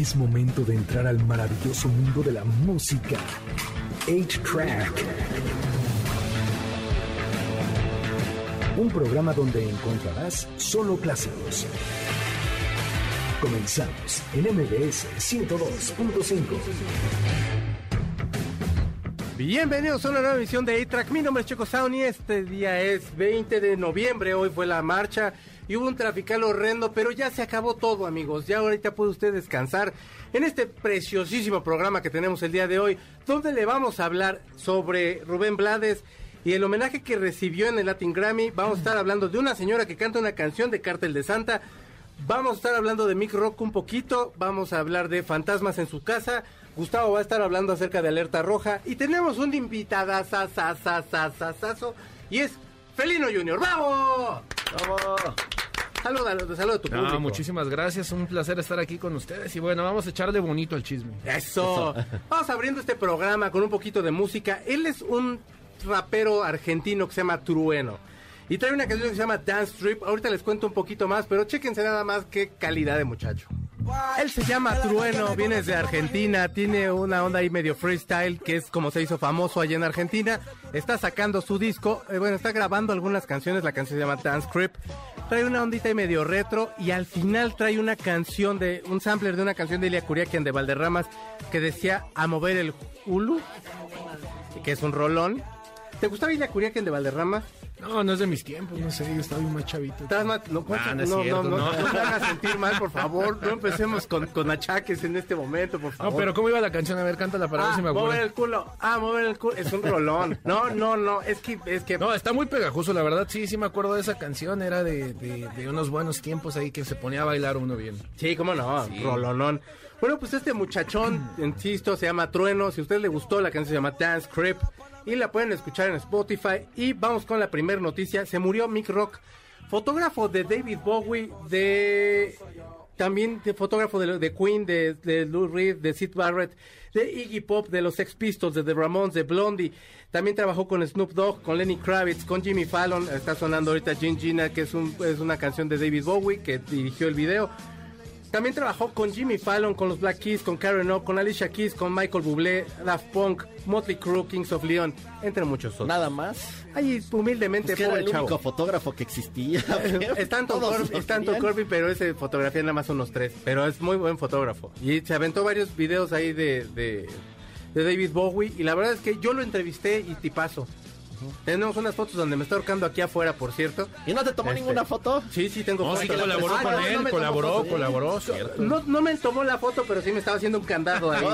Es momento de entrar al maravilloso mundo de la música. 8-Track. Un programa donde encontrarás solo clásicos. Comenzamos en MBS 102.5. Bienvenidos a una nueva emisión de A-Track. Mi nombre es Checo Sound este día es 20 de noviembre. Hoy fue la marcha y hubo un trafical horrendo, pero ya se acabó todo, amigos. Ya ahorita puede usted descansar en este preciosísimo programa que tenemos el día de hoy, donde le vamos a hablar sobre Rubén Blades y el homenaje que recibió en el Latin Grammy. Vamos a estar hablando de una señora que canta una canción de Cártel de Santa. Vamos a estar hablando de Mick Rock un poquito. Vamos a hablar de fantasmas en su casa. Gustavo va a estar hablando acerca de Alerta Roja. Y tenemos un invitada y es Felino Junior. ¡Vamos! ¡Vamos! Saluda, saluda a tu público. No, muchísimas gracias, un placer estar aquí con ustedes y bueno, vamos a echarle bonito al chisme. Eso. Vamos abriendo este programa con un poquito de música. Él es un rapero argentino que se llama Trueno. Y trae una canción que se llama Dance Strip. Ahorita les cuento un poquito más, pero chéquense nada más qué calidad de muchacho. Él se llama Trueno, viene de Argentina, tiene una onda ahí medio freestyle, que es como se hizo famoso allá en Argentina. Está sacando su disco, eh, bueno, está grabando algunas canciones, la canción se llama Dance Strip. Trae una ondita ahí medio retro y al final trae una canción de, un sampler de una canción de Ilia Curiaquian de Valderramas que decía a mover el hulu, que es un rolón. ¿Te gustaba Ilia Curiaquian de Valderramas? No, no es de mis tiempos, no sé, yo estaba más chavito. no, no, no, no, no, no, te hagas sentir mal, por favor. No empecemos con, con achaques en este momento, por favor. No, pero ¿cómo iba la canción? A ver, cántala para ver ah, si me acuerdo. mover el culo. Ah, mover el culo. Es un rolón. No, no, no, es que, es que... No, está muy pegajoso, la verdad. Sí, sí me acuerdo de esa canción. Era de, de, de unos buenos tiempos ahí que se ponía a bailar uno bien. Sí, cómo no, rolonón. Bueno, pues este muchachón, insisto, se llama Trueno. Si a usted le gustó, la canción se llama Dance Crip y la pueden escuchar en Spotify. Y vamos con la primera noticia. Se murió Mick Rock, fotógrafo de David Bowie, de también fotógrafo de, Queen, de, de, Lou Reed, de Sid Barrett, de Iggy Pop, de los Sex Pistols, de The Ramones, de Blondie. También trabajó con Snoop Dogg, con Lenny Kravitz, con Jimmy Fallon. Está sonando ahorita Gin Gina, que es, un, es una canción de David Bowie, que dirigió el video. También trabajó con Jimmy Fallon, con los Black Keys, con Karen O, con Alicia Keys, con Michael Bublé, Daft Punk, Motley Crue, Kings of Leon, entre muchos otros. Nada más. Ahí humildemente pues era el único fotógrafo que existía. es tanto, Corby, pero ese fotografía nada más unos tres. Pero es muy buen fotógrafo. Y se aventó varios videos ahí de, de, de David Bowie. Y la verdad es que yo lo entrevisté y tipazo. Tenemos unas fotos donde me está ahorcando aquí afuera, por cierto. ¿Y no te tomó Este, ninguna foto? Sí, sí, tengo No, fotos. sí colaboró Ah, con no, no él, me tomó colaboró, colaboró, cierto. No, no me tomó la foto, pero sí me estaba haciendo un candado ahí.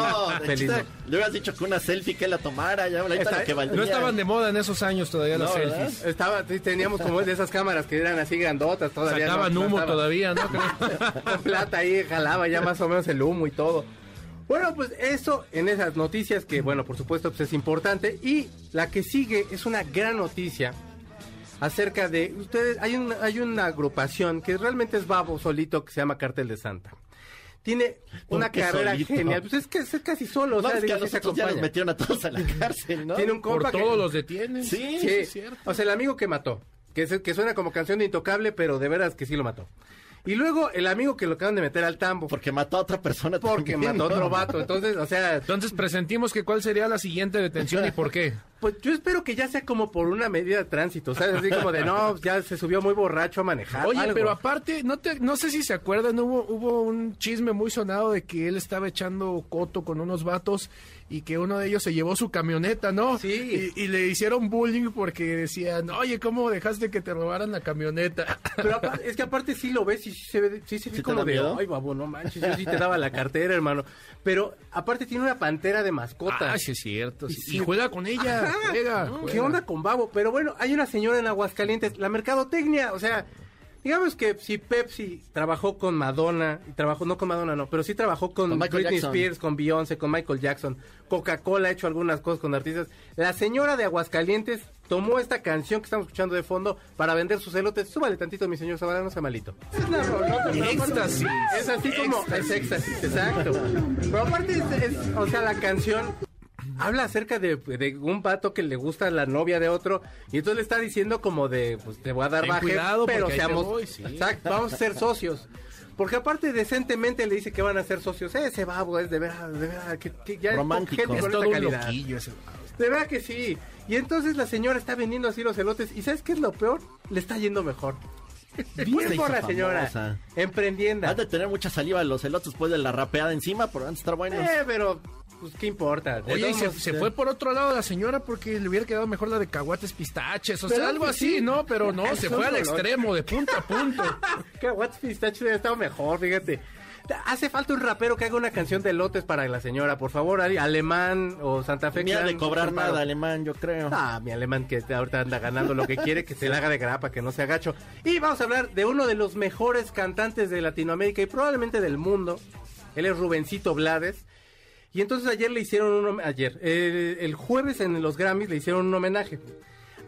Feliz. le hubieras dicho que una selfie que la tomara, ya ahorita Está- lo que valdría. No estaban de moda en esos años todavía las No, ¿verdad? selfies. Estaba, teníamos como de esas cámaras que eran así grandotas todavía. Sacaban no, no humo estaba- todavía, ¿no? Con plata ahí, jalaba ya más o menos el humo y todo. Bueno, pues eso en esas noticias que, bueno, por supuesto, pues es importante. Y la que sigue es una gran noticia acerca de ustedes. Hay una, hay una agrupación que realmente es babo solito que se llama Cartel de Santa. Tiene ¿Por una carrera solito? genial. Pues es que es casi solo. o No, sea, es que a se ya nos acompaña. metieron a todos a la cárcel, ¿no? Tiene un Por compa que- todos los detienen. Sí, Sí, es cierto. o sea, el amigo que mató, que, es, que suena como canción de Intocable, pero de veras que sí lo mató. Y luego el amigo que lo acaban de meter al tambo, Porque mató a otra persona porque también, mató a ¿no? otro vato. Entonces, o sea, Entonces presentimos que cuál sería la siguiente detención y por qué. Pues yo espero que ya sea como por una medida de tránsito, ¿sabes? Así como de, no, ya se subió muy borracho a manejar. Oye, algo. pero aparte, no te, no sé si se acuerdan, hubo, hubo un chisme muy sonado de que él estaba echando coto con unos vatos y que uno de ellos se llevó su camioneta, ¿no? Sí. Y, y le hicieron bullying porque decían, oye, ¿cómo dejaste que te robaran la camioneta? Pero apa- es que aparte sí lo ves y sí se ve, sí se ve ¿Sí te como de, ay, babo, no manches, yo sí te daba la cartera, hermano. Pero aparte tiene una pantera de mascota. Ah, sí es cierto. Sí. Y juega con ella, Ajá. juega, ¿Qué onda con Babo? Pero bueno, hay una señora en Aguascalientes, la mercadotecnia, o sea, digamos que si Pepsi trabajó con Madonna, y trabajó, no con Madonna, no, pero sí trabajó con, Britney Jackson. Spears, con Beyoncé, con Michael Jackson, Coca-Cola ha hecho algunas cosas con artistas. La señora de Aguascalientes tomó esta canción que estamos escuchando de fondo para vender sus elotes. Súbale tantito, mi señor Zavala, no sea malito. Es una rolota, Éxtasis. Es así como, es éxtasis, exacto. Pero aparte, es, es- o sea, la canción habla acerca de, de un vato que le gusta la novia de otro y entonces le está diciendo como de, pues te voy a dar Ten baje, cuidado, pero seamos, voy, sí. exacto, vamos a ser socios. Porque aparte decentemente le dice que van a ser socios. Ese babo es de verdad, de verdad, que, que ya Romántico. es con gente todo con calidad. loquillo ese. De verdad que sí. Y entonces la señora está vendiendo así los elotes. ¿Y sabes qué es lo peor? Le está yendo mejor. Bien por la señora. famosa. Emprendienda. Has de tener mucha saliva los elotes después de la rapeada encima, pero van a estar buenos. Eh, pero, pues, ¿qué importa? De Oye, y se, se eh, fue por otro lado la señora porque le hubiera quedado mejor la de caguates pistaches, o sea, Pero, algo pues, así, sí. ¿no? Pero no, se fue al dolor. extremo, de punto a punto. Que What's Pistache hubiera estado mejor, fíjate. Hace falta un rapero que haga una canción de elotes para la señora, por favor, Ali- alemán o Santa Fe. Clan, de cobrar nada, alemán, yo creo. Ah, mi alemán que ahorita anda ganando lo que quiere, que se le haga de grapa, que no se agacho. Y vamos a hablar de uno de los mejores cantantes de Latinoamérica y probablemente del mundo. Él es Rubencito Blades. Y entonces ayer le hicieron un ayer, eh, el jueves en los Grammys le hicieron un homenaje.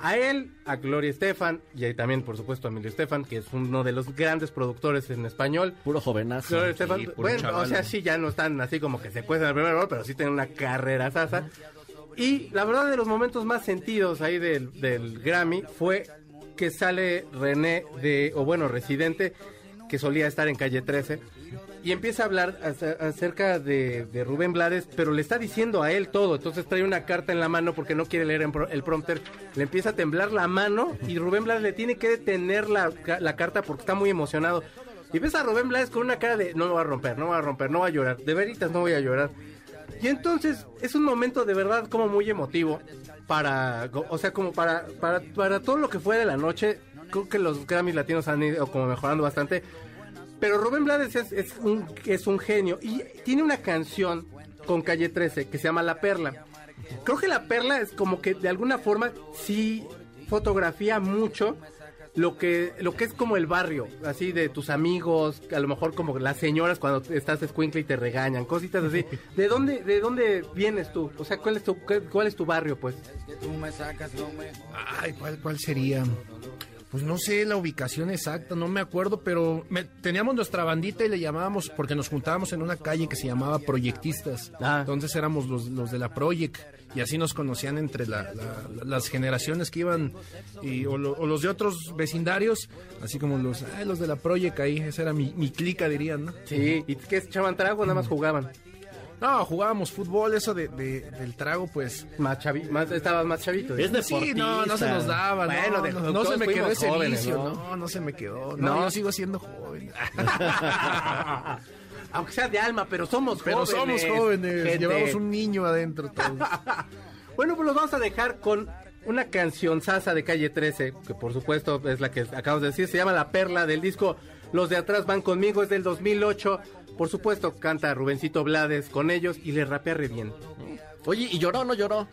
A él, a Gloria Estefan y ahí también, por supuesto, a Emilio Estefan, que es uno de los grandes productores en español. Puro jovenazo. Gloria Estefan, bueno, chaval. o sea, sí, ya no están así como que se cuestan el primer rol, pero sí tienen una carrera sasa. Y la verdad de los momentos más sentidos ahí del, del Grammy fue que sale René de, o bueno, Residente, que solía estar en calle 13, y empieza a hablar ace- acerca de, Rubén Blades, pero le está diciendo a él todo, entonces trae una carta en la mano porque no quiere leer el prompter, le empieza a temblar la mano y Rubén Blades le tiene que detener la, la carta porque está muy emocionado. Y ves a Rubén Blades con una cara de no me va a romper, no me va a romper, no va a llorar, de veritas no voy a llorar. Y entonces es un momento de verdad como muy emotivo para, o sea, como para, para, para todo lo que fue de la noche. Creo que los Grammys latinos han ido como mejorando bastante. Pero Rubén Blades es, es un, es un genio y tiene una canción con Calle 13 que se llama La Perla. Creo que La Perla es como que de alguna forma sí fotografía mucho lo que lo que es como el barrio, así de tus amigos, a lo mejor como las señoras cuando estás escuincle y te regañan, cositas así. ¿De dónde de dónde vienes tú? O sea, ¿cuál es tu cuál es tu barrio, pues? Ay, ¿cuál, cuál sería? Pues no sé la ubicación exacta, no me acuerdo, pero me- teníamos nuestra bandita y le llamábamos, porque nos juntábamos en una calle que se llamaba Proyectistas. Ah. Entonces éramos los, los de la Project y así nos conocían entre la- la- las generaciones que iban, y, o, lo- o los de otros vecindarios, así como los, ay, los de la Project ahí, esa era mi, mi clica, dirían, ¿no? Sí, y que echaban trago, nada más jugaban. No, jugábamos fútbol, eso de, de- del trago, pues... Más chavi, más estabas más chavito. Es ¿no? deportista. Sí, no, no se nos daba, Bueno, no, de- no, no todos se me quedó ese jóvenes, vicio, ¿no? ¿no? no, se me quedó, No. no, yo sigo siendo joven. Aunque sea de alma, pero somos Pero jóvenes. somos jóvenes, gente. llevamos un niño adentro todos. Bueno, pues los vamos a dejar con una canción sasa de calle 13, que por supuesto es la que acabamos de decir, se llama La Perla del disco Los de atrás van conmigo, es del 2008. Por supuesto, canta Rubencito Blades con ellos y le rapea re bien. Oye, ¿y lloró o no lloró?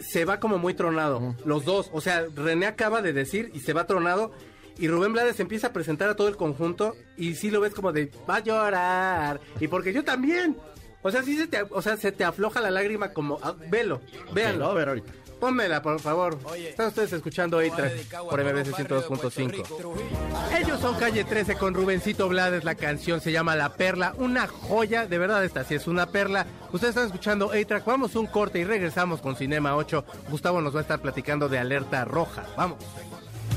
Se va como muy tronado, los dos. O sea, René acaba de decir y se va tronado. Y Rubén Blades empieza a presentar a todo el conjunto y sí lo ves como de, va a llorar. Y porque yo también. O sea, sí se te, o sea, se te afloja la lágrima como, ah, velo, véanlo. A ver ahorita. Pónmela, por favor. Están ustedes escuchando A-Track por MBC 102.5. Ellos son Calle 13 con Rubencito Blades. La canción se llama La Perla. Una joya, de verdad, esta sí es una perla. Ustedes están escuchando A-Track. Vamos un corte y regresamos con Cinema 8. Gustavo nos va a estar platicando de Alerta Roja. Vamos.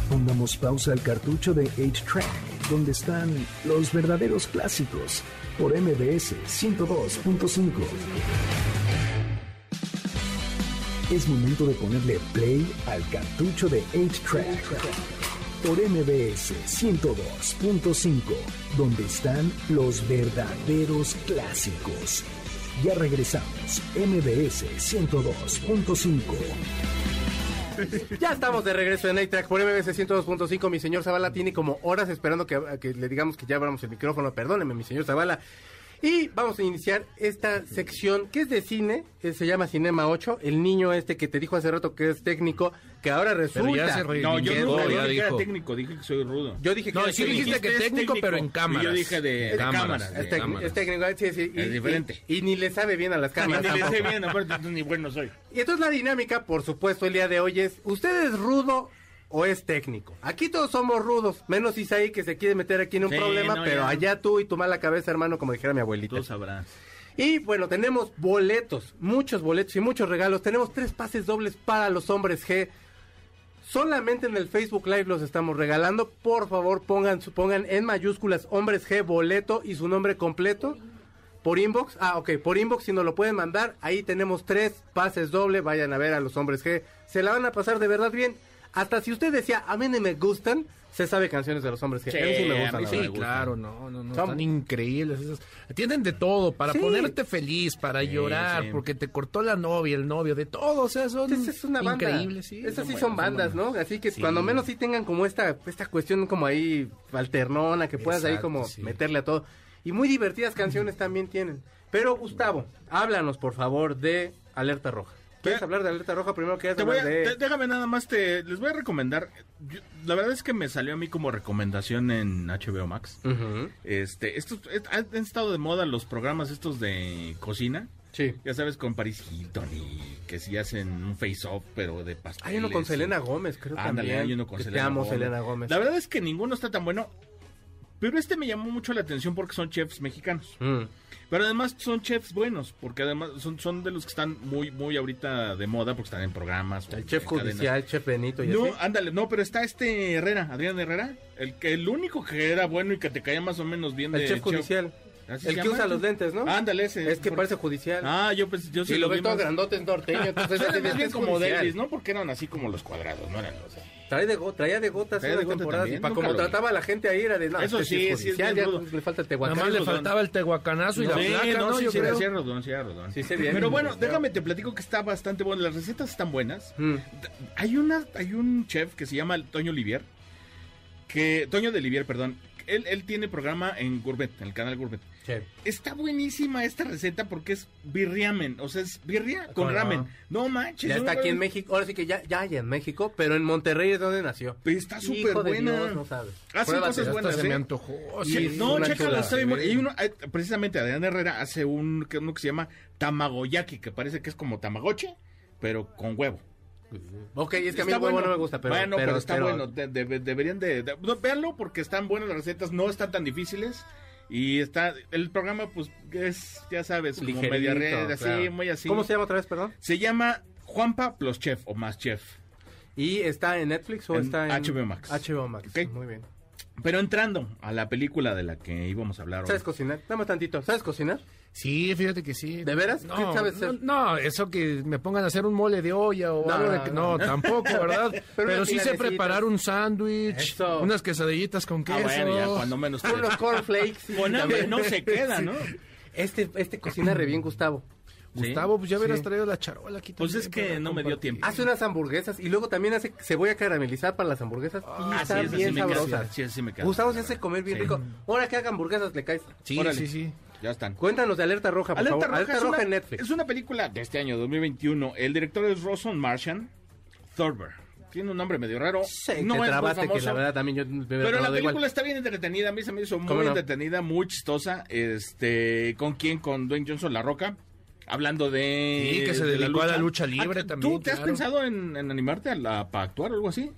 Pongamos pausa al cartucho de 8-Track, donde están los verdaderos clásicos, por MBS 102.5. Es momento de ponerle play al cartucho de 8-Track, por MBS 102.5, donde están los verdaderos clásicos. Ya regresamos, MBS 102.5. Ya estamos de regreso en A-Track por MBC 102.5. Mi señor Zavala tiene como horas esperando que, que le digamos que ya abramos el micrófono. Perdóneme, mi señor Zavala. Y vamos a iniciar esta sección que es de cine, que se llama Cinema 8. El niño este que te dijo hace rato que es técnico, que ahora resulta... Pero ya se No, yo dije que era técnico, dije que soy rudo. Yo dije que No, sí técnico. dijiste que es técnico, pero en y cámaras. Yo dije de, de Cámaras, cámaras. de Es, técnico, cámaras. es técnico, sí, sí. Y, Es diferente. Y, y ni le sabe bien a las cámaras. ni le sé bien, aparte ni bueno soy. Y entonces la dinámica, por supuesto, el día de hoy es, ¿usted es rudo o es técnico? Aquí todos somos rudos, menos Isaí que se quiere meter aquí en un Sí, problema, no, pero ya. allá tú y tu mala cabeza, hermano, como dijera mi abuelita. Tú sabrás. Y bueno, tenemos boletos, muchos boletos y muchos regalos. Tenemos tres pases dobles para los hombres G. Solamente en el Facebook Live los estamos regalando. Por favor, pongan, pongan en mayúsculas hombres G boleto y su nombre completo. Por inbox, ah, ok, por inbox si nos lo pueden mandar, ahí tenemos tres pases doble, vayan a ver a los hombres G, se la van a pasar de verdad bien. Hasta si usted decía, a mí no me gustan, se sabe canciones de los hombres G. Sí, a mí sí me a gustan. mí la sí, claro, no, no, no, Son- están increíbles. esos. Tienen de todo, para Sí. ponerte feliz, para llorar, sí. porque te cortó la novia, el novio, de todo, o sea, son Esa es una banda. increíbles, sí. Esas sí son bandas, buenas. ¿no? Así que Sí. cuando menos sí tengan como esta, esta cuestión como ahí alternona, que puedas ahí como sí. meterle a todo. Y muy divertidas canciones también tienen. Pero Gustavo, háblanos por favor de Alerta Roja. ¿Quieres Te- hablar de Alerta Roja? Primero quieres Te voy hablar a- te- déjame nada más, te, les voy a recomendar. yo- la verdad es que me salió a mí como recomendación en HBO Max. Este, estos es- han, estado de moda los programas estos de cocina. Sí. Ya sabes, con Paris Hilton y que si hacen un face-off, pero de pasteles. Hay uno con Selena Gómez, creo Ándale, también. hay uno con que Selena Te amo, Gómez. Selena Gómez. La verdad es que ninguno está tan bueno. Pero este me llamó mucho la atención porque son chefs mexicanos. Mm. Pero además son chefs buenos, porque además son, son de los que están muy, muy ahorita de moda, porque están en programas. El chef judicial, el chef Benito y No, así. ándale, no, pero está este Herrera, Adrián Herrera, el que el único que era bueno y que te caía más o menos bien El de chef judicial. ¿Así El que llama? usa los lentes, ¿no? Ándale, ese. Es que Por- parece judicial. Ah, yo pues yo y sí lo vi ves todo grandote, es norteño. Entonces Era ese más es bien como. Davis, ¿no? Porque eran así como los cuadrados, no eran los... Trae de go- traía de gotas Traía unas de gota temporadas. también, Y para como lo trataba a la gente ahí era de no, Eso este sí, sí, es ya rudo. le falta el Nada tehuacán. más le faltaba el tehuacanazo y la Sí, placa, no, sí, sí, hacía rodón, sí, rodón. Sí. Pero bueno, Sí. déjame te platico que está bastante bueno. Las recetas están buenas. Mm. Hay una, hay un chef que se llama Toño Olivier, que Toño de Olivier, perdón. Él, él tiene programa en Gourmet, en el canal Gourmet. Sí. Está buenísima esta receta porque es birriamen, o sea, es birria con ramen. No manches. Ya no, está aquí en México. Ahora sí que ya, ya hay en México, pero en Monterrey es donde nació. Pero está súper buena. Dios, no sabes. Hace Pruébate. cosas buenas, se me ¿eh? antojó. Sí, Sí, es no, chécalo, está bien. Y uno, eh, precisamente Adrián Herrera hace un que, uno que se llama tamagoyaki, que parece que es como tamagoche, pero con huevo. Ok, es que a mí Está el huevo bueno. no me gusta, pero, bueno, pero, está pero- bueno. de- de- deberían de, de- no, véanlo porque están buenas las recetas, no están tan difíciles. Y está, el programa pues es, ya sabes, como Ligerito, media red, así, claro. muy así. ¿Cómo se llama otra vez, perdón? Se llama Juanpa plus Chef o más Chef. ¿Y está en Netflix o En está en HBO Max. HBO Max. Ok. Muy bien. Pero entrando a la película de la que íbamos a hablar hoy. ¿Sabes cocinar? Dame tantito. ¿Sabes cocinar? Sí, fíjate que sí. ¿De veras? No, ¿Qué sabes no, hacer? no, eso que me pongan a hacer un mole de olla o No, algo de que... no, tampoco, ¿verdad? Pero Pero, sí sé preparar un sándwich, unas quesadillitas con queso. Ah, bueno, ya cuando menos. Unos cornflakes. Con hambre no se queda, ¿no? Este, este cocina re bien, Gustavo. Gustavo, pues ya hubieras Sí. traído la charola aquí Pues es que no me dio tiempo. Hace unas hamburguesas y luego también hace cebolla caramelizada para las hamburguesas. y Ah, están sí, esa bien sí me queda, sabrosas. sí, esa sí me queda. Gustavo se hace comer bien Sí. rico. Ahora que haga hamburguesas le caes. Sí, Órale. sí, sí. Ya están. Cuéntanos de Alerta Roja, por Alerta favor. Roja, Alerta es, Roja una, en Netflix. es una película de este año, 2021. El director es Roson Martian Thorber. Tiene un nombre medio raro. Sí, no te es muy trabaste, que famoso. la verdad también yo me Pero la igual. película está bien entretenida, a mí se me hizo ¿Cómo muy no? entretenida, muy chistosa. Este, ¿con quién? Con Dwayne Johnson La Roca. Hablando de. Sí, que se de dedicó a la lucha libre Ah, también, ¿Tú te has pensado en, en animarte a la- para actuar o algo así?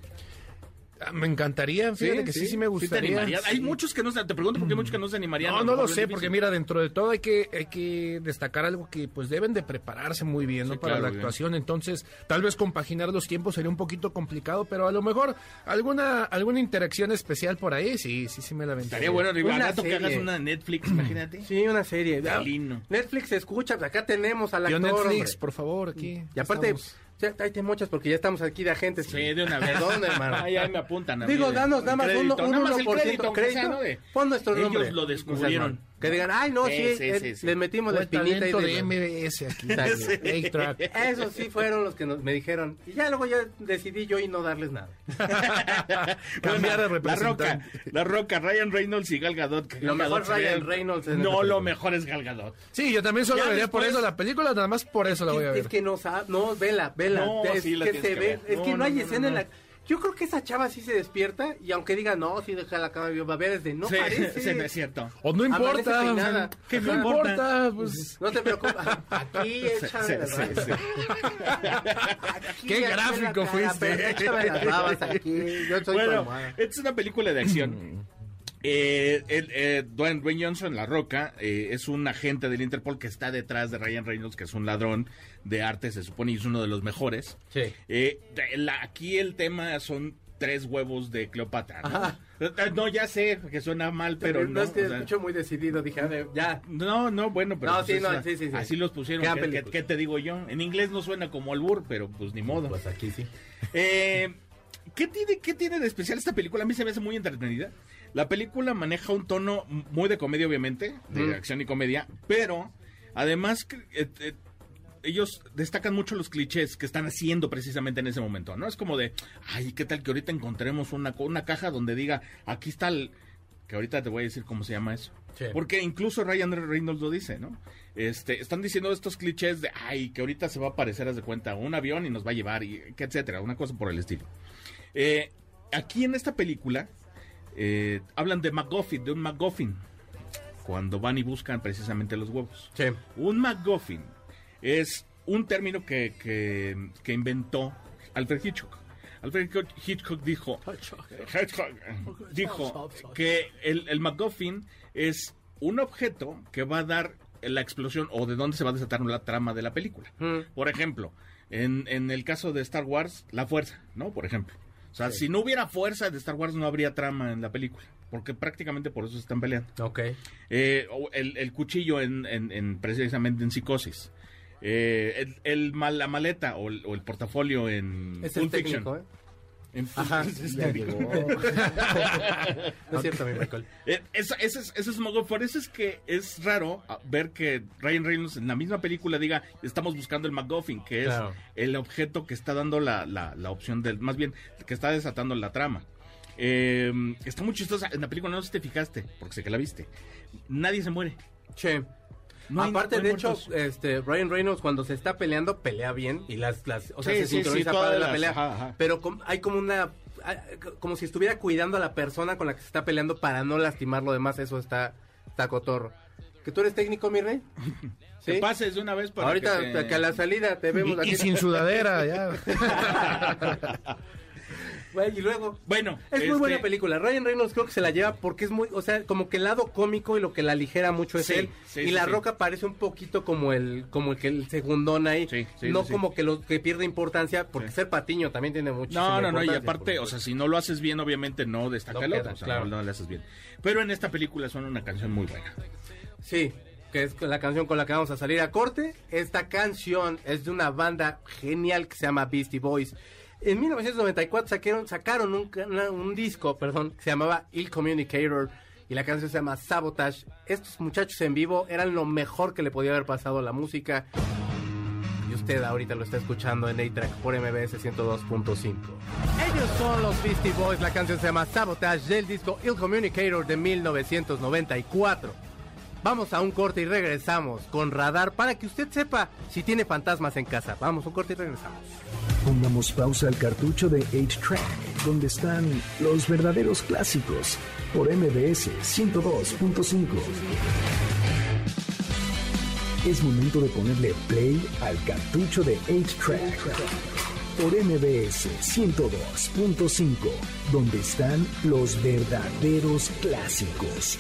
Ah, Me encantaría, fíjate que sí, sí, me gustaría. Hay Sí. muchos que no se, te pregunto por qué hay muchos que no se animarían. No, a no lo sé, porque mira, dentro de todo hay que, hay que destacar algo que pues deben de prepararse muy bien, ¿no? Sí, Para claro, la bien. actuación, entonces tal vez compaginar los tiempos sería un poquito complicado, pero a lo mejor alguna alguna interacción especial por ahí, sí, sí, sí me la aventaría. Estaría bueno, digo, al Una rato que hagas una Netflix, imagínate. Sí, una serie. Felino. Netflix escucha, acá tenemos al Yo actor, Netflix, hombre. por favor, aquí. Y aparte, estamos. Ya, ahí te mochas porque ya estamos aquí de agentes. Sí, de una vez. Perdón, hermano. Ay, ahí me apuntan a mí Digo, de- danos nada más crédito. un el 1% crédito, sea, crédito. ¿no? De- Pon nuestro Ellos nombre. lo descubrieron. Que digan, ay, no, sí, Sí, sí, eh, sí, sí. le metimos la espinita. y de de- MBS aquí. Esos sí fueron los que nos, me dijeron. Y ya luego ya decidí yo y no darles nada. Cambiar de La representante. Roca, La Roca, Ryan Reynolds y Gal Gadot. que Lo Gal mejor Gadot Ryan Reynolds en esta No, lo película. mejor es Gal Gadot. Sí, yo también solo Ya vería por eso la película, nada más por eso la voy a ver. Es que no sabe, no, vela, vela. No, es sí, la que se que ve, ver. es No, que no, no, hay no, escena no, en la... Yo creo que esa chava sí se despierta y aunque diga, no, sí deja la cama, va a ver, es de, no sí, parece. sí, es cierto. O no importa. o sea, que no importa, pues. No te preocupes, aquí échame las sí, babas. sí. Aquí, Qué gráfico cara, fuiste. Échame las babas aquí, yo soy Bueno, esta es una película de acción. Eh, el, eh, Dwayne, Dwayne Johnson, La Roca, eh, es un agente del Interpol que está detrás de Ryan Reynolds, que es un ladrón de arte, se supone, y es uno de los mejores. Sí. Eh, la- aquí el tema son tres huevos de Cleopatra. ¿no? Eh, No, ya sé que suena mal, pero no. no es que o sea, escucho muy decidido, dije, a ver, ya. no, no, bueno, pero No, pues sí, no, sí, sí, sí. así los pusieron. ¿Qué, qué te digo yo? En inglés no suena como albur, pero pues ni modo. Pues aquí sí. Eh, ¿qué, tiene, ¿Qué tiene de especial esta película? A mí se me hace muy entretenida. La película maneja un tono muy de comedia, obviamente, de Mm. acción y comedia, pero además eh, eh, ellos destacan mucho los clichés que están haciendo precisamente en ese momento, ¿no? Es como de, ay, ¿qué tal que ahorita encontremos una, una caja donde diga, aquí está el... Que ahorita te voy a decir cómo se llama eso. Sí. Porque incluso Ryan Reynolds lo dice, ¿no? Este, están diciendo estos clichés de, ay, que ahorita se va a aparecer, haz de cuenta, un avión y nos va a llevar, y que etcétera, una cosa por el estilo. Eh, aquí en esta película eh, hablan de MacGuffin, de un MacGuffin, cuando van y buscan precisamente los huevos. Sí. Un MacGuffin es un término que, que, que inventó Alfred Hitchcock. Alfred Hitchcock dijo, Hitchcock dijo que el, el es un objeto que va a dar la explosión o de dónde se va a desatar la trama de la película. Mm. Por ejemplo, en, en el caso de Star Wars, la fuerza, ¿no? Por ejemplo. O sea, si no hubiera fuerza de Star Wars no habría trama en la película, porque prácticamente por eso se están peleando. Ok. Eh, el, el cuchillo en, en- en- precisamente en psicosis. Eh, el, el mal- la maleta o el, o el portafolio en Es el Fiction. técnico, ¿eh? En- Ajá. Ya técnico. No es cierto, mi Michael. Eh, eso, eso es, eso es mogo- por eso es que es raro ah, ver que Ryan Reynolds en la misma película diga estamos buscando el MacGuffin, que es Claro. el objeto que está dando la, la, la opción del, más bien, que está desatando la trama. Eh, está muy chistosa. En la película no sé si te fijaste, porque sé que la viste. Nadie se muere. Che. No hay- Aparte, no de hecho, muertos. este, Ryan Reynolds cuando se está peleando, pelea bien y las, las o sea, Sí, se sí, sincroniza sí, para la las- pelea. ajá, ajá. Pero com- hay como una, como si estuviera cuidando a la persona con la que se está peleando para no lastimar lo demás. Eso está, está cotorro. ¿Que tú eres técnico, mi rey? Que ¿Sí? pases de una vez para Ahorita, que, te- que a la salida te vemos Y, aquí. y sin sudadera, ya. Y luego, Bueno, Es muy este, buena película. Ryan Reynolds creo que se la lleva porque es muy, o sea, como que el lado cómico y lo que la ligera mucho es Sí, él. sí, y sí, La. Roca parece un poquito como el, como el que el segundón ahí. No como que lo que pierde importancia, porque ser patiño también tiene mucho. No, no, no, y aparte, o sea, si no lo haces bien, obviamente no destaca No el queda, otro, o sea, claro. no, no lo haces bien. Pero en esta película son una canción muy buena. Sí, que es la canción con la que vamos a salir a corte. Esta canción es de una banda genial que se llama Beastie Boys. En 1994 sacaron, sacaron un, un disco, perdón, que se llamaba Ill Communicator y la canción se llama Sabotage. Estos muchachos en vivo eran lo mejor que le podía haber pasado a la música. Y usted ahorita lo está escuchando en A-Track por MBS 102.5. Ellos son los Beastie Boys, la canción se llama Sabotage del disco Ill Communicator de 1994. Vamos a un corte y regresamos con radar para que usted sepa si tiene fantasmas en casa. Vamos, un corte y regresamos. Pongamos pausa al cartucho de 8-Track, donde están los verdaderos clásicos, por MBS 102.5. Es momento de ponerle play al cartucho de 8-Track, por MBS 102.5, donde están los verdaderos clásicos.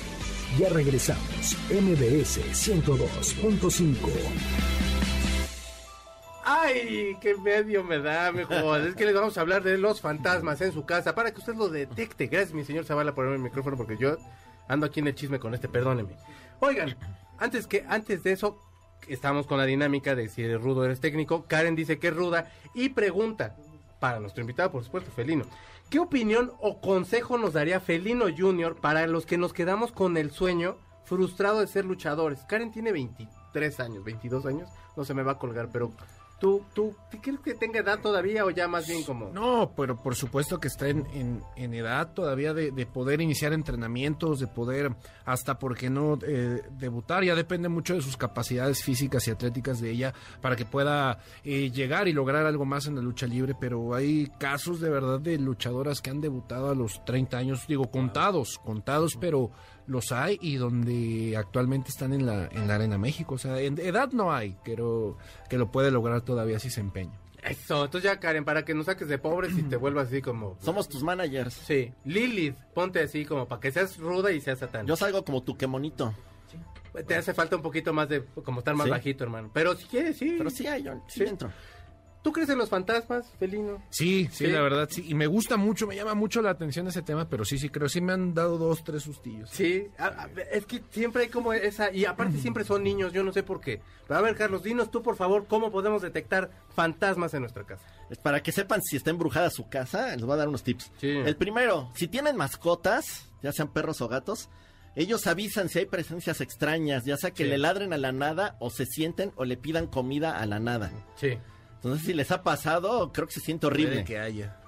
Ya regresamos, MBS 102.5. ¡Ay! ¡Qué medio me da, mejor! Es que les vamos a hablar de los fantasmas en su casa para que usted lo detecte. Gracias, mi señor Zavala, por el micrófono porque yo ando aquí en el chisme con este, perdóneme. Oigan, antes que antes de eso, estamos con la dinámica de si eres rudo eres técnico. Karen dice que es ruda y pregunta, para nuestro invitado, por supuesto, Felino. ¿Qué opinión o consejo nos daría Felino Jr. para los que nos quedamos con el sueño frustrado de ser luchadores? Karen tiene 23 años, 22 años, no se me va a colgar, pero tú, tú, ¿crees que tenga edad todavía o ya más bien como... No, pero por supuesto que está en, en- en edad todavía de, de poder iniciar entrenamientos, de poder hasta, ¿por qué no?, eh, debutar. Ya depende mucho de sus capacidades físicas y atléticas de ella para que pueda eh, llegar y lograr algo más en la lucha libre. Pero hay casos de verdad de luchadoras que han debutado a los 30 años, digo, contados, contados, pero los hay y donde actualmente están en la, en la Arena México. O sea, en edad no hay, pero que lo puede lograr todavía si se empeña. Eso, entonces ya Karen, para que nos saques de pobres y te vuelvas así como... Somos tus managers. Sí, Lilith, ponte así como para que seas ruda y seas satán. Yo salgo como tu que monito. Te hace falta un poquito más de, como estar más Sí. bajito, hermano. Pero si quieres, sí. Pero sí, hay, yo sí, Sí. entro. ¿Tú crees en los fantasmas, Felino? Sí, sí, Sí. la verdad, sí. Y me gusta mucho, me llama mucho la atención ese tema, pero sí, sí, creo. Sí me han dado dos, tres sustillos. Sí, a- a- es que siempre hay como esa, y aparte siempre son niños, yo no sé por qué. Pero a ver, Carlos, dinos tú, por favor, cómo podemos detectar fantasmas en nuestra casa. Para que sepan si está embrujada su casa, les voy a dar unos tips. Sí. El primero, si tienen mascotas, ya sean perros o gatos, ellos avisan si hay presencias extrañas, ya sea que Sí. le ladren a la nada o se sienten o le pidan comida a la nada. Sí. Entonces, si les ha pasado, creo que se siente Puede horrible. que haya.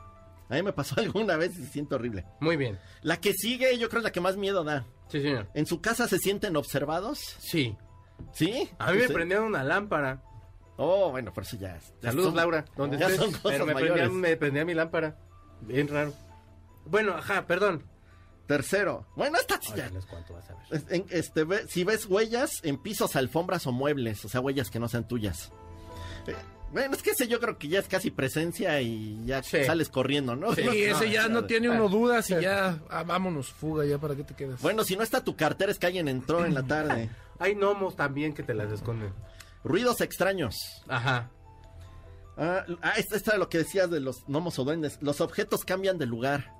A mí me pasó alguna vez y se siente horrible. Muy bien. La que sigue, yo creo es la que más miedo da. Sí, señor. ¿En su casa se sienten observados? Sí. ¿Sí? A mí me Sí. prendieron una lámpara. Oh, bueno, por eso ya. ya Saludos, son- Laura. ¿Dónde ya son cosas Pero me mayores. prendía, me prendía mi lámpara. Bien raro. Bueno, ajá, perdón. Tercero. Bueno, esta ya. Ahora les cuento, vas a ver. Es- en- este, ve- si ves huellas en pisos, alfombras o muebles, o sea, huellas que no sean tuyas. Eh, bueno, es que ese yo creo que ya es casi presencia y ya Sí. sales corriendo, ¿no? Sí, No, ese no, ya no no. tiene uno dudas y ya, ah, vámonos, fuga ya, ¿para qué te quedas? Bueno, si no está tu cartera es que alguien entró en la tarde. Hay gnomos también que te las esconden. Ruidos extraños. Ajá. Ah, ah, esta, esta era lo que decías de los gnomos o duendes. Los objetos cambian de lugar.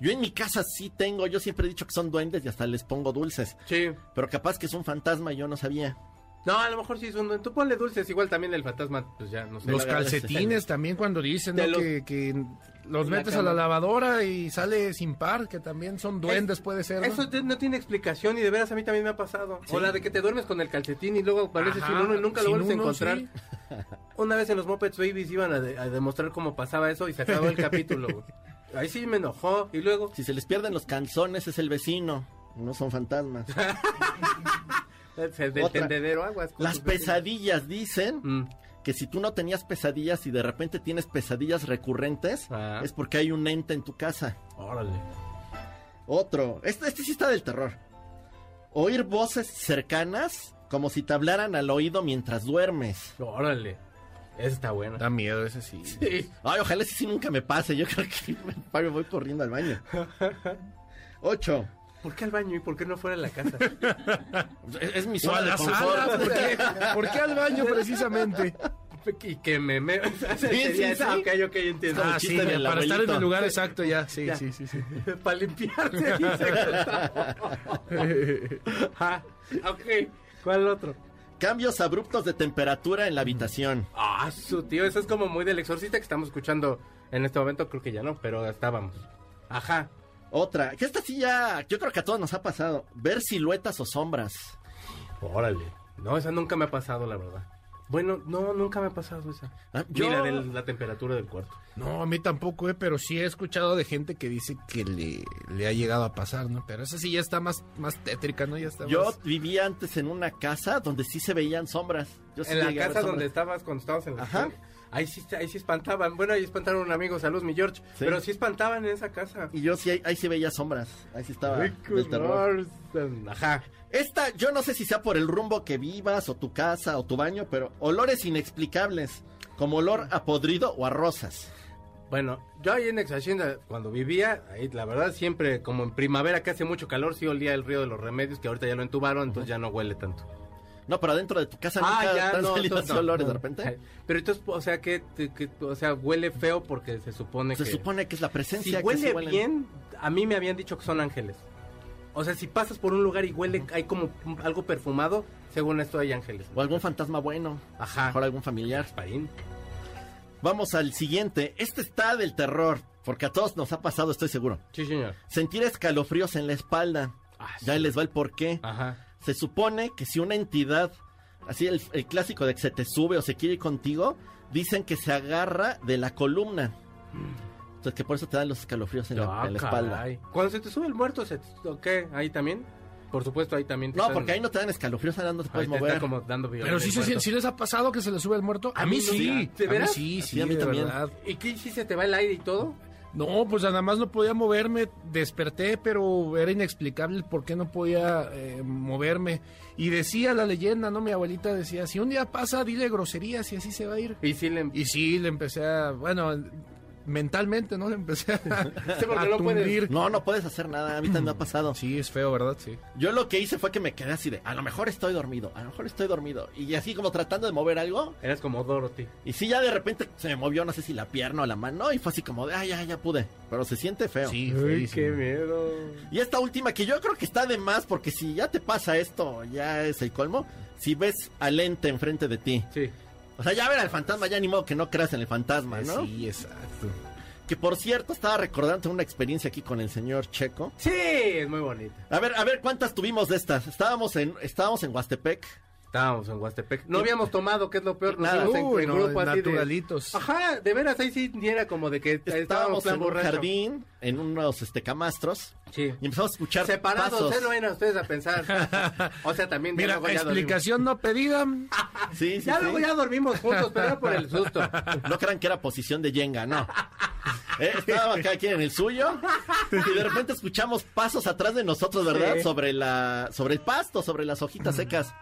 Yo en mi casa sí tengo, yo siempre he dicho que son duendes y hasta les pongo dulces. Sí. Pero capaz que es un fantasma y yo no sabía. No, a lo mejor sí son... Tú ponle dulces, igual también el fantasma, pues ya, no sé. Los es calcetines también cuando dicen De ¿no? los- que, que los la metes a la lavadora y sale sin par, que también son duendes, puede ser. ¿no? Eso no tiene explicación y de veras a mí también me ha pasado. O la de que te duermes con el calcetín y luego apareces Ajá, sin uno y nunca lo vuelves a encontrar. sí. Una vez en los Muppets Babies iban a, de- a demostrar cómo pasaba eso y se acabó el capítulo. güey. Ahí sí me enojó y luego... Si se les pierden los calzones es el vecino. No son fantasmas. El del Otra. tendedero aguas. Las pesadillas dicen Mm. que si tú no tenías pesadillas y de repente tienes pesadillas recurrentes, Ah. es porque hay un ente en tu casa. Órale. Otro, este, este sí está del terror. Oír voces cercanas como si te hablaran al oído mientras duermes. Órale. Esa está buena. Da miedo ese sí. Sí. Ay, ojalá ese sí nunca me pase. Yo creo que me voy corriendo al baño. Ocho. ¿Por qué al baño y por qué no fuera a la casa? Es, es mi zona de confort. sala, ¿por qué? ¿Por qué al baño precisamente? y que me... me sí, sí. esa. Ok, ok, entiendo. Ah, sí, para estar en el lugar exacto ya. Sí, Ya. sí, sí, sí. Para limpiarse, ah, ok. ¿Cuál otro? Cambios abruptos de temperatura en la habitación. Ah, su tío, eso es como muy del exorcista que estamos escuchando en este momento. Creo que ya no, pero estábamos. Ajá. Otra, que esta sí ya, yo creo que a todos nos ha pasado. Ver siluetas o sombras. Órale. No, esa nunca me ha pasado, la verdad. Bueno, no, nunca me ha pasado esa. Ah, Ni la de la temperatura del cuarto. No, a mí tampoco, eh, pero sí he escuchado de gente que dice que le, le ha llegado a pasar, ¿no? Pero esa sí ya está más, más tétrica, ¿no? Ya está Yo más- vivía antes en una casa donde sí se veían sombras. Yo sí En la casa donde estabas cuando estabas en la Ajá. Ahí sí, ahí sí espantaban. Bueno, ahí espantaron a un amigo, saludos, mi George. Sí. Pero sí espantaban en esa casa. Y yo sí, ahí, ahí sí veía sombras. Ahí sí estaba del terror. Ajá. Esta, yo no sé si sea por el rumbo que vivas, o tu casa, o tu baño, pero olores inexplicables, como olor a podrido o a rosas. Bueno, yo ahí en Exhacienda, cuando vivía, ahí la verdad siempre, como en primavera que hace mucho calor, sí olía el río de los remedios, que ahorita ya lo entubaron, entonces ya no huele tanto. No, pero adentro de tu casa nunca te han salido Ah, no, olores no. de repente. Pero entonces, o sea, que, que- o sea, huele feo porque se supone Se que... supone que es la Si presencia que huele sí huelen. bien, a mí me habían dicho que son ángeles. O sea, si pasas por un lugar y huele, hay como algo perfumado, según esto hay ángeles. O algún fantasma bueno. Ajá. Mejor algún familiar. Gasparín. Vamos al siguiente. Este está del terror, porque a todos nos ha pasado, estoy seguro. Sí, señor. Sentir escalofríos en la espalda. Ah, Ya les va el porqué. Ajá. Se supone que si una entidad, así el, el clásico de que se te sube o se quiere ir contigo, dicen que se agarra de la columna. Entonces que por eso te dan los escalofríos en, la, Ah, en la espalda. caray. Cuando se te sube el muerto, se te- ¿o ¿qué? ¿Ahí también? Por supuesto, ahí también. te No, están- porque ahí no te dan escalofríos, ahí no te ahí puedes te está mover. como dando Pero sí, sí, sí, les ha pasado que se les sube el muerto. A, mí sí. ¿De A mí veras? sí, Sí, sí, a mí también. verdad. ¿Y qué si se te va el aire y todo? No, pues nada más no podía moverme, desperté, pero era inexplicable por qué no podía eh, moverme. Y decía la leyenda, ¿no? Mi abuelita decía, si un día pasa, dile groserías y así se va a ir. Y sí le... Y sí, le empecé a, bueno, mentalmente, ¿no? Le empecé a, Sí, a no puedes-. No, no puedes hacer nada. A mí también me ha pasado. Sí, es feo, ¿verdad? Sí. Yo lo que hice fue que me quedé así de, a lo mejor estoy dormido, a lo mejor estoy dormido. Y así como tratando de mover algo. Eras como Dorothy. Y sí, ya de repente se me movió, no sé si la pierna o la mano. Y fue así como de, ah, ya, ya pude. Pero se siente feo. Sí, Uy, qué miedo. Y esta última, que yo creo que está de más, porque si ya te pasa esto, ya es el colmo. Si ves al ente enfrente de ti. Sí. O sea, ya ver al fantasma, ya ni modo que no creas en el fantasma, ¿no? Sí, exacto. Que por cierto, estaba recordando una experiencia aquí con el señor Checo. Sí, es muy bonita. A ver, a ver, ¿cuántas tuvimos de estas? Estábamos en, estábamos en Huastepec. Estábamos en Huastepec. No habíamos tomado, que es lo peor. Nada. Uy, en no, grupo así de... naturalitos. Ajá, de veras, ahí sí ni era como de que estábamos en un jardín, en unos este, camastros. Sí. Y empezamos a escuchar Separados, pasos. ¿eh? No vayan ustedes a pensar. o sea, también Mira, luego ya dormimos. explicación no pedida. Sí, sí, Ya sí. luego ya dormimos juntos, pero era por el susto. No crean que era posición de Jenga, no. Eh, Estábamos cada quien en el suyo y de repente escuchamos pasos atrás de nosotros, ¿verdad? Sí. Sobre la, sobre el pasto, sobre las hojitas secas.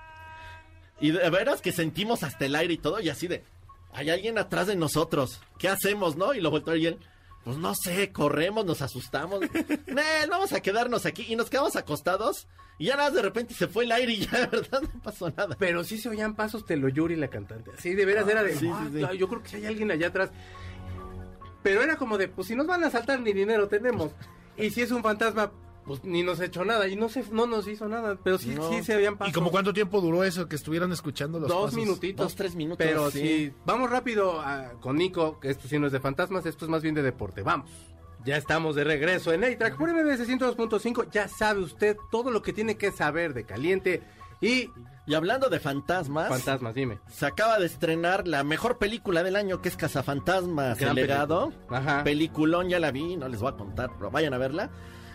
Y de veras que sentimos hasta el aire y todo y así de, hay alguien atrás de nosotros. ¿Qué hacemos, no? Y lo volteó y él, pues no sé, corremos, nos asustamos. Nel, vamos a quedarnos aquí y nos quedamos acostados y ya nada, de repente se fue el aire y ya, ¿verdad? No pasó nada. Pero sí se oían pasos Teloyuri, la cantante. Sí, de veras era de. sí, sí, "Ah, sí. Yo creo que sí hay alguien allá atrás. Pero era como de, pues si nos van a saltar ni dinero tenemos. Y si es un fantasma, pues ni nos echó nada. Y no se, no nos hizo nada. Pero sí, No. sí se habían pasado. ¿Y como cuánto tiempo duró eso que estuvieran escuchando los Dos pasos? minutitos. Dos, tres minutos, Pero sí. sí. Vamos rápido a- con Nico, que esto sí no es de fantasmas, esto es más bien de deporte. Vamos. Ya estamos de regreso en A-Track por MBS 102.5. Ya sabe usted todo lo que tiene que saber de caliente y Y hablando de fantasmas, fantasmas, dime. se acaba de estrenar la mejor película del año que es Cazafantasmas, el legado. película. Ajá. Peliculón, ya la vi, no les voy a contar, pero vayan a verla.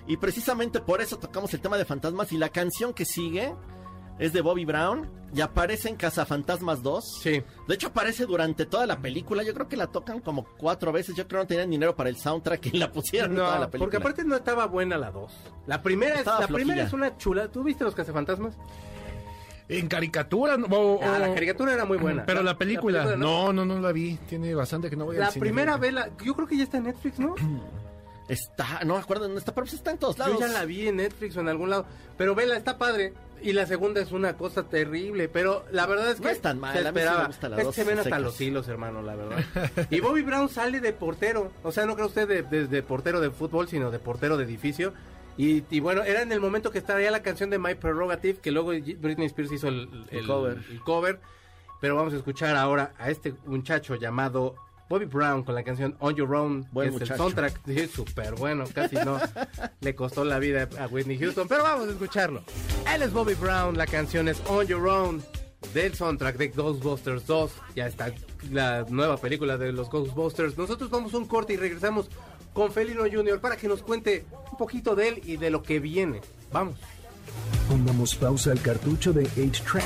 Y precisamente por eso tocamos el tema de fantasmas y la canción que sigue es de Bobby Brown y aparece en Cazafantasmas 2. Sí. De hecho aparece durante toda la película, yo creo que la tocan como cuatro veces, yo creo que no tenían dinero para el soundtrack y la pusieron en toda la No, película. porque aparte no estaba buena la 2. La primera es, la primera es una chula. ¿Tú viste los cazafantasmas? En caricatura. no, o- Ah, la caricatura era muy buena. Pero la película, película no, no, no la vi. Tiene bastante que no voy al La cine. primera vela, yo creo que ya está en Netflix, ¿no? Está, no me acuerdo dónde está, pero está en todos lados. Yo ya la vi en Netflix o en algún lado. Pero vela, está padre. Y la segunda es una cosa terrible. Pero la verdad es que. No es tan mala, se sí Es que se ven hasta los hilos, hermano, la verdad. y Bobby Brown sale de portero. O sea, no cree usted de, de- de portero de fútbol, sino de portero de edificio. Y, y bueno, era en el momento que estaría la canción de My Prerogative, que luego Britney Spears hizo el, El cover. el cover. Pero vamos a escuchar ahora a este muchacho llamado Bobby Brown con la canción On Your Own. Buen es el soundtrack. Sí, súper bueno, casi no le costó la vida a Whitney Houston. Pero vamos a escucharlo. Él es Bobby Brown, la canción es On Your Own del soundtrack de Ghostbusters 2. Ya está la nueva película de los Ghostbusters. Nosotros vamos a un corte y regresamos con Felino Jr. para que nos cuente un poquito de él y de lo que viene. Vamos. Pongamos pausa al cartucho de 8-Track,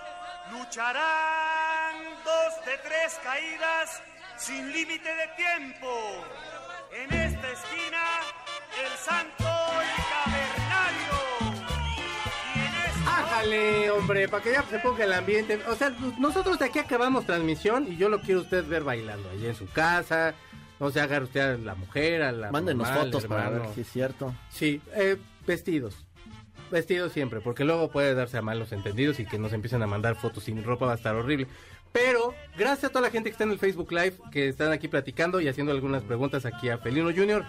lucharán dos de tres caídas sin límite de tiempo. En esta esquina, el santo y cavernario. Y en esta Ájale, hombre, para que ya se ponga el ambiente. O sea, nosotros de aquí acabamos transmisión y yo lo quiero usted ver bailando allí en su casa. No se haga usted a la mujer, a la Mándenos mamá, fotos para ver si es cierto. Sí, eh, vestidos. Vestidos siempre, porque luego puede darse a malos entendidos y que nos empiecen a mandar fotos sin ropa va a estar horrible. Pero gracias a toda la gente que está en el Facebook Live, que están aquí platicando y haciendo algunas preguntas aquí a Felino Junior.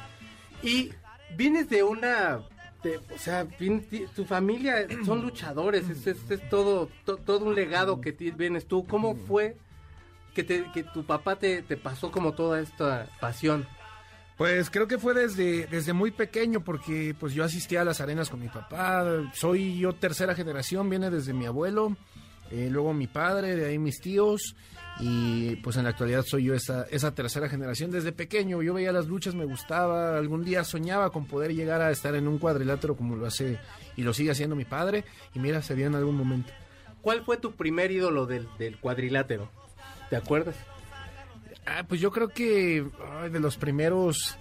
Y vienes de una... de- o sea, tu familia son luchadores, es, es- es todo, to- todo un legado que vienes tú. ¿Cómo fue que, te, que tu papá te, te pasó como toda esta pasión? Pues creo que fue desde, desde muy pequeño porque pues yo asistía a las arenas con mi papá, soy yo tercera generación, viene desde mi abuelo, eh, luego mi padre, de ahí mis tíos y pues en la actualidad soy yo esa, esa tercera generación. Desde pequeño yo veía las luchas, me gustaba, algún día soñaba con poder llegar a estar en un cuadrilátero como lo hace y lo sigue haciendo mi padre y mira, se dio en algún momento. ¿Cuál fue tu primer ídolo del, del cuadrilátero? ¿Te acuerdas? Ah, pues yo creo que ay, de los primeros...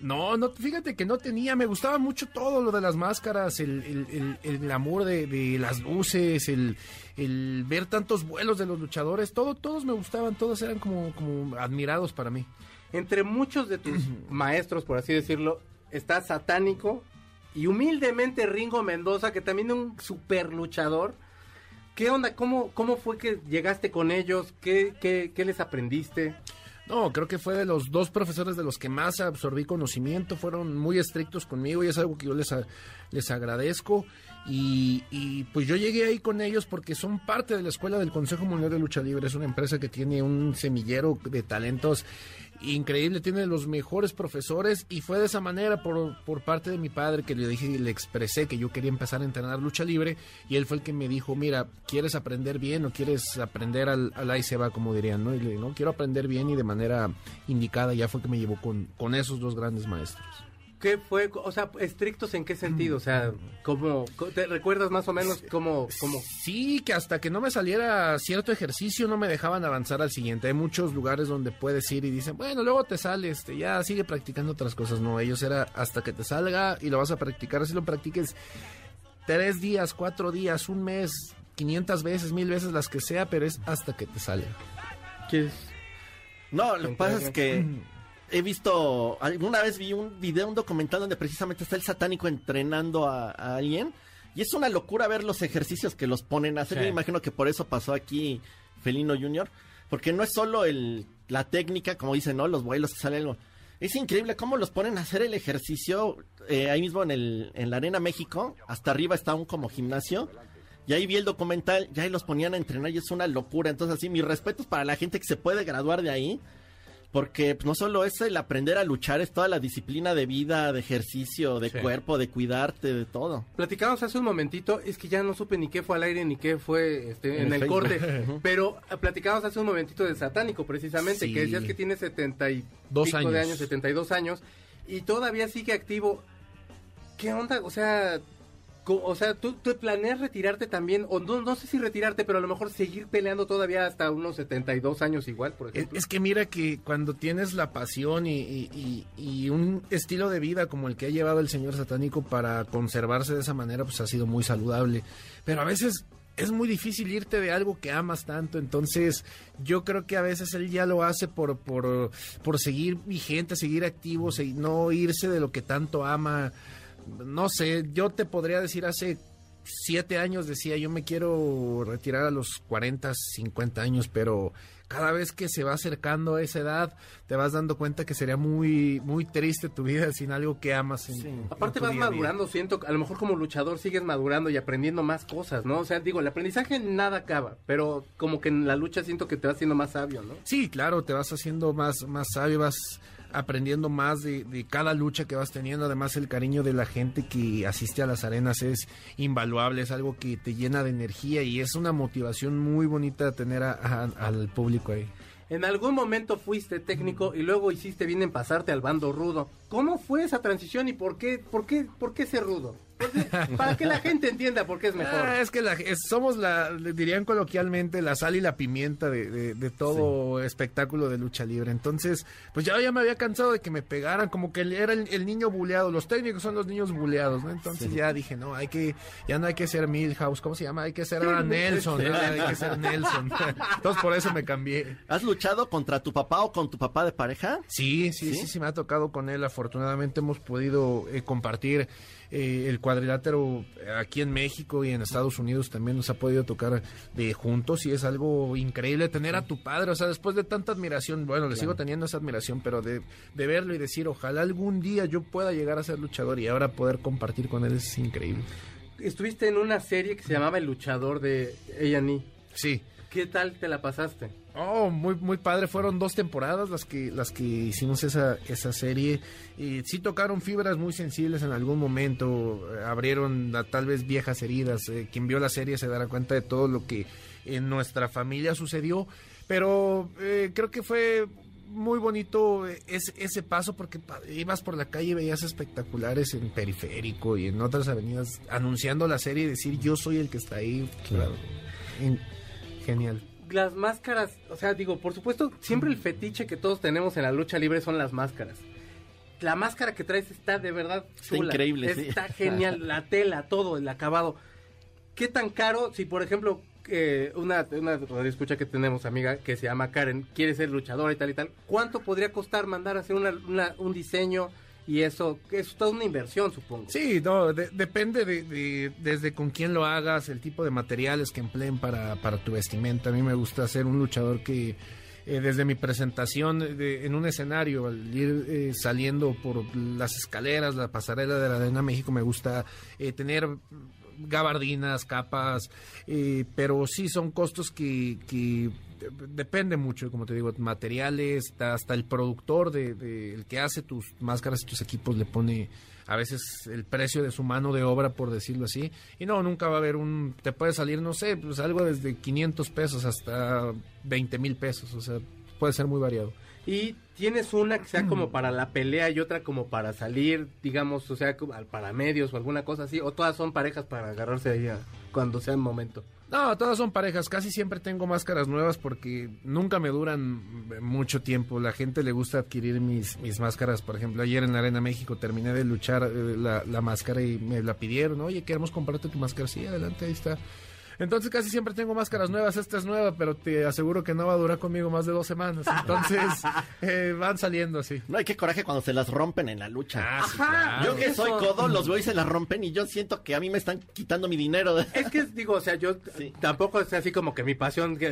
No, no, fíjate que no tenía, me gustaba mucho todo lo de las máscaras, el, el, el, el glamour de, de las luces, el, el ver tantos vuelos de los luchadores, todo, todos me gustaban, todos eran como, como admirados para mí. Entre muchos de tus maestros, por así decirlo, está Satánico y humildemente Ringo Mendoza, que también es un super luchador. ¿Qué onda? ¿Cómo, cómo fue que llegaste con ellos? ¿Qué, qué, qué les aprendiste? No, creo que fue de los dos profesores de los que más absorbí conocimiento, fueron muy estrictos conmigo y es algo que yo les, les agradezco. Y, y, pues yo llegué ahí con ellos porque son parte de la escuela del Consejo Mundial de Lucha Libre, es una empresa que tiene un semillero de talentos increíble, tiene los mejores profesores y fue de esa manera por, por parte de mi padre que le dije y le expresé que yo quería empezar a entrenar lucha libre y él fue el que me dijo, mira, ¿quieres aprender bien o quieres aprender al, al se va, como dirían? ¿no? Y le dije, no, quiero aprender bien y de manera indicada, ya fue que me llevó con, con esos dos grandes maestros. ¿Qué fue? O sea, estrictos en qué sentido? O sea, ¿cómo, ¿te recuerdas más o menos cómo, cómo? Sí, que hasta que no me saliera cierto ejercicio no me dejaban avanzar al siguiente. Hay muchos lugares donde puedes ir y dicen, bueno, luego te sales, este, ya sigue practicando otras cosas. No, ellos era hasta que te salga y lo vas a practicar. Así lo practiques tres días, cuatro días, un mes, 500 veces, mil veces, las que sea, pero es hasta que te salga. ¿Quieres? No, lo que pasa es que Mm. He visto, alguna vez vi un video, un documental donde precisamente está el satánico entrenando a, a alguien. Y es una locura ver los ejercicios que los ponen a hacer. Sí. Yo me imagino que por eso pasó aquí Felino Junior. Porque no es solo el, la técnica, como dicen, ¿no? Los vuelos que salen. Es increíble cómo los ponen a hacer el ejercicio eh, ahí mismo en, el, en la Arena México. Hasta arriba está un como gimnasio. Y ahí vi el documental, ya ahí los ponían a entrenar y es una locura. Entonces, así, mis respetos para la gente que se puede graduar de ahí. Porque pues, no solo es el aprender a luchar, es toda la disciplina de vida, de ejercicio, de Sí. cuerpo, de cuidarte, de todo. Platicamos hace un momentito, es que ya no supe ni qué fue al aire ni qué fue este, en, En el Facebook. corte, pero platicamos hace un momentito de Satánico, precisamente, Sí. que decías que tiene 70 y Dos pico de años. años, 72 años, y todavía sigue activo. ¿Qué onda? O sea, o sea, ¿tú, tú planeas retirarte también, o no, no sé si retirarte, pero a lo mejor seguir peleando todavía hasta unos 72 años igual, por Es, ejemplo. es que mira que cuando tienes la pasión y, y- y- y un estilo de vida como el que ha llevado el señor satánico para conservarse de esa manera, pues ha sido muy saludable. Pero a veces es muy difícil irte de algo que amas tanto, entonces yo creo que a veces él ya lo hace por, por, por seguir vigente, seguir activo, y no irse de lo que tanto ama. No sé, yo te podría decir hace siete años decía yo me quiero retirar a los 40, 50 años, pero cada vez que se va acercando a esa edad te vas dando cuenta que sería muy muy triste tu vida sin algo que amas. En, en Aparte vas día a día. madurando, siento, a lo mejor como luchador sigues madurando y aprendiendo más cosas, ¿no? O sea, digo, el aprendizaje nada acaba, pero como que en la lucha siento que te vas haciendo más sabio, ¿no? Sí, claro, te vas haciendo más, más sabio, vas aprendiendo más de, cada lucha que vas teniendo. Además, el cariño de la gente que asiste a las arenas es invaluable, es algo que te llena de energía y es una motivación muy bonita tener a- al público ahí. En algún momento fuiste técnico y luego hiciste bien en pasarte al bando rudo. ¿Cómo fue esa transición y por qué, por qué, por qué ser rudo? ¿Por qué? Para que la gente entienda por qué es mejor. Ah, es que la- es- somos la, dirían coloquialmente, la sal y la pimienta de, de- de todo espectáculo de lucha libre. Entonces, pues ya, ya me había cansado de que me pegaran, como que era el, el niño buleado. Los técnicos son los niños buleados, ¿no? Entonces ya dije, no, hay que, ya no hay que ser Milhouse, ¿cómo se llama? Hay que ser ahora Nelson, ¿no? hay que ser Nelson. Entonces por eso me cambié. ¿Has luchado contra tu papá o con tu papá de pareja? Sí, sí, sí, sí, me ha tocado con él. Afortunadamente hemos podido eh, compartir eh, el cuadrilátero aquí en México y en Estados Unidos también nos ha podido tocar de juntos y es algo increíble tener a tu padre. O sea, después de tanta admiración, bueno, le sigo teniendo esa admiración, pero de, de verlo y decir, ojalá algún día yo pueda llegar a ser luchador y ahora poder compartir con él es increíble. Estuviste en una serie que se llamaba El luchador de A&E. Sí. ¿Qué tal te la pasaste? Oh, muy, muy padre. Fueron dos temporadas las que, las que hicimos esa, esa serie. Y sí tocaron fibras muy sensibles en algún momento. Abrieron a, tal vez viejas heridas. Eh, quien vio la serie se dará cuenta de todo lo que en nuestra familia sucedió. Pero eh, creo que fue muy bonito eh, ese, ese paso porque ibas por la calle y veías espectaculares en Periférico y en otras avenidas anunciando la serie y decir yo soy el que está ahí. Claro. Genial. Las máscaras, o sea, digo, por supuesto, siempre el fetiche que todos tenemos en la lucha libre son las máscaras. La máscara que traes está de verdad Está increíble, sí. Está genial, la tela, todo, el acabado. ¿Qué tan caro si, por ejemplo, eh, una, una escucha que tenemos, amiga, que se llama Karen, quiere ser luchadora y tal y tal, ¿cuánto podría costar mandar a hacer una, una- un diseño y eso? Es toda una inversión, supongo. Sí, no, de- depende de, de- desde con quién lo hagas, el tipo de materiales que empleen para, para tu vestimenta. A mí me gusta ser un luchador que eh, desde mi presentación de- en un escenario, al ir eh, saliendo por las escaleras, la pasarela de la Arena México, me gusta eh, tener gabardinas, capas, eh, pero sí son costos que, que depende mucho, como te digo, materiales, hasta el productor de, de- el que hace tus máscaras y tus equipos le pone a veces el precio de su mano de obra, por decirlo así. Y no, nunca va a haber un, te puede salir, no sé, pues algo desde 500 pesos hasta 20 mil pesos, o sea, puede ser muy variado. Y tienes una que sea Mm. como para la pelea y otra como para salir, digamos, o sea, para medios o alguna cosa así, o todas son parejas para agarrarse ahí a- cuando sea el momento. No, todas son parejas. Casi siempre tengo máscaras nuevas porque nunca me duran mucho tiempo. La gente le gusta adquirir mis, mis máscaras. Por ejemplo, ayer en la Arena México terminé de luchar eh, la, la máscara y me la pidieron. Oye, queremos comprarte tu máscara. Sí, adelante, ahí está. Entonces casi siempre tengo máscaras nuevas. Esta es nueva, pero te aseguro que no va a durar conmigo más de dos semanas. Entonces eh, van saliendo así. No hay qué coraje cuando se las rompen en la lucha. Ah, sí, Ajá. claro. Yo que eso. soy codo, los veo y se las rompen y yo siento que a mí me están quitando mi dinero. Es que digo, o sea, yo Sí. tampoco es así como que mi pasión, que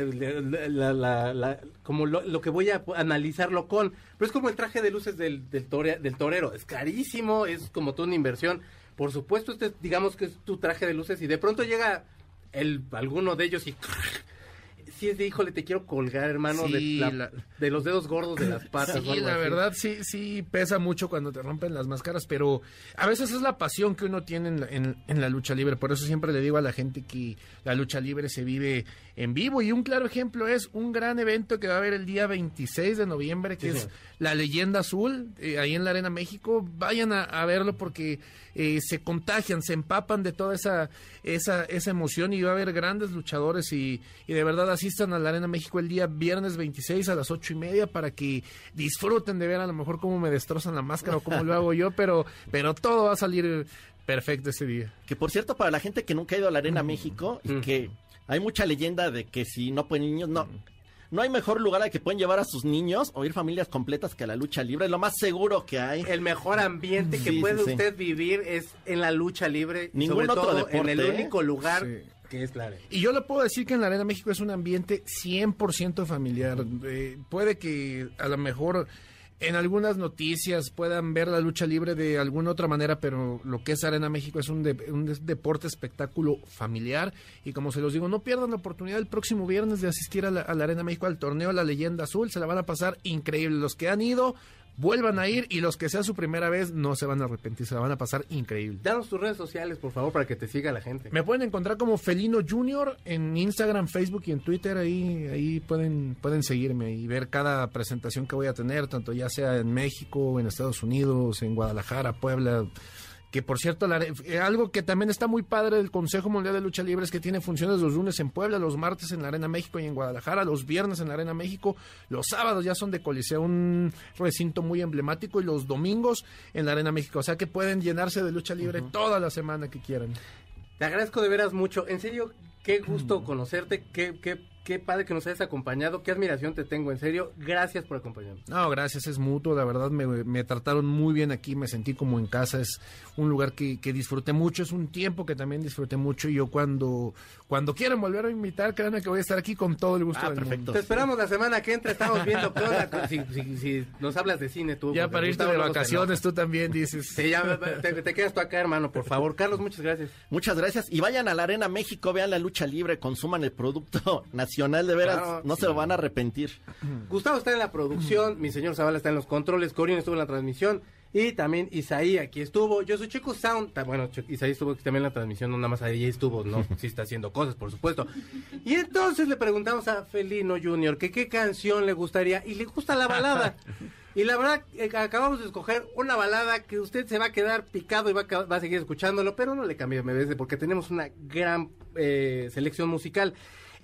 la, la- la- como lo, lo que voy a analizarlo con, pero es como el traje de luces del, del, tore- del torero, es carísimo, es como toda una inversión. Por supuesto, este digamos que es tu traje de luces y de pronto llega el alguno de ellos y si es de híjole, te quiero colgar, hermano, Sí, de, la- la- de los dedos gordos de las patas. o Sí, algo la así. verdad sí, sí pesa mucho cuando te rompen las máscaras, pero a veces es la pasión que uno tiene en la, en- en la lucha libre. Por eso siempre le digo a la gente que la lucha libre se vive en vivo. Y un claro ejemplo es un gran evento que va a haber el día 26 de noviembre, que Sí, es sí. la leyenda azul, eh, ahí en la Arena México. Vayan a, a verlo porque eh, se contagian, se empapan de toda esa, esa, esa emoción y va a haber grandes luchadores y, y de verdad asistan a la Arena México el día viernes 26 a las ocho y media para que disfruten de ver a lo mejor cómo me destrozan la máscara o cómo lo hago yo, pero, pero todo va a salir perfecto ese día. Que por cierto, para la gente que nunca ha ido a la Arena México y que hay mucha leyenda de que si no pueden niños, no. No hay mejor lugar al que pueden llevar a sus niños o ir familias completas que a la lucha libre. Es lo más seguro que hay. El mejor ambiente que Sí, puede sí, sí. usted vivir es en la lucha libre, Ningún sobre otro todo deporte, en el ¿eh? único lugar Sí. Que es la arena. Y yo le puedo decir que en la Arena México es un ambiente 100% familiar. Eh, puede que a lo mejor en algunas noticias puedan ver la lucha libre de alguna otra manera, pero lo que es Arena México es un, de- un deporte espectáculo familiar. Y como se los digo, no pierdan la oportunidad el próximo viernes de asistir a la, a la Arena México al torneo La Leyenda Azul. Se la van a pasar increíble. Los que han ido, vuelvan a ir y los que sea su primera vez, no se van a arrepentir. Se la van a pasar increíble. Danos tus redes sociales, por favor, para que te siga la gente. Me pueden encontrar como Felino Junior en Instagram, Facebook y en Twitter. Ahí, ahí pueden, pueden seguirme y ver cada presentación que voy a tener, tanto ya sea en México, en Estados Unidos, en Guadalajara, Puebla. Que por cierto, la- eh, algo que también está muy padre del Consejo Mundial de Lucha Libre es que tiene funciones los lunes en Puebla, los martes en la Arena México y en Guadalajara, los viernes en la Arena México, los sábados ya son de Coliseo, un recinto muy emblemático, y los domingos en la Arena México. O sea que pueden llenarse de lucha libre toda la semana que quieran. Te agradezco de veras mucho. En serio, qué Mm. gusto conocerte, qué, qué, qué padre que nos hayas acompañado, qué admiración te tengo, en serio. Gracias por acompañarnos. No, gracias, es mutuo, la verdad me, me trataron muy bien aquí, me sentí como en casa, es un lugar que, que disfruté mucho, es un tiempo que también disfruté mucho y yo cuando, cuando quieran volver a invitar, créanme que voy a estar aquí con todo el gusto Ah, del perfecto. mundo. Te esperamos la semana que entra, estamos viendo onda, si, si- si nos hablas de cine tú. Ya para irte de vacaciones tú también dices. Sí, ya, te, te quedas tú acá, hermano, por favor. Carlos, muchas gracias. Muchas gracias. Y vayan a la Arena México, vean la lucha libre, consuman el producto de veras, Claro, no se lo van a arrepentir. Gustavo está en la producción, mi señor Zavala está en los controles, Corín estuvo en la transmisión y también Isaí aquí estuvo. Yo soy Checo Sound, bueno, Isaí estuvo aquí también en la transmisión, no nada más ahí estuvo, no, sí está haciendo cosas, por supuesto. Y entonces le preguntamos a Felino Junior que qué canción le gustaría y le gusta la balada. Y la verdad, eh, acabamos de escoger una balada que usted se va a quedar picado y va a, ca- va a seguir escuchándolo, pero no le cambie MBS porque tenemos una gran eh, selección musical.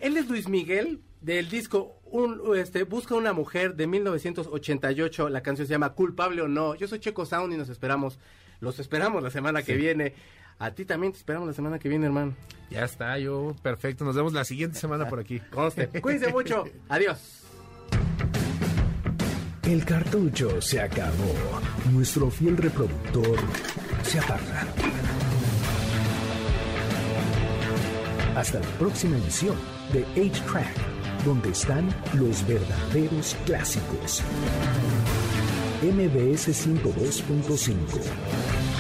Él es Luis Miguel, del disco un, este, Busca una mujer de 1988. La canción se llama Culpable o no. Yo soy Checo Sound y nos esperamos, los esperamos la semana que viene. A ti también te esperamos la semana que viene, hermano. Ya está, yo, perfecto. Nos vemos la siguiente semana por aquí. Conste. Cuídense mucho. Adiós. El cartucho se acabó. Nuestro fiel reproductor se apaga. Hasta la próxima emisión de 8-Track, donde están los verdaderos clásicos. MBS 102.5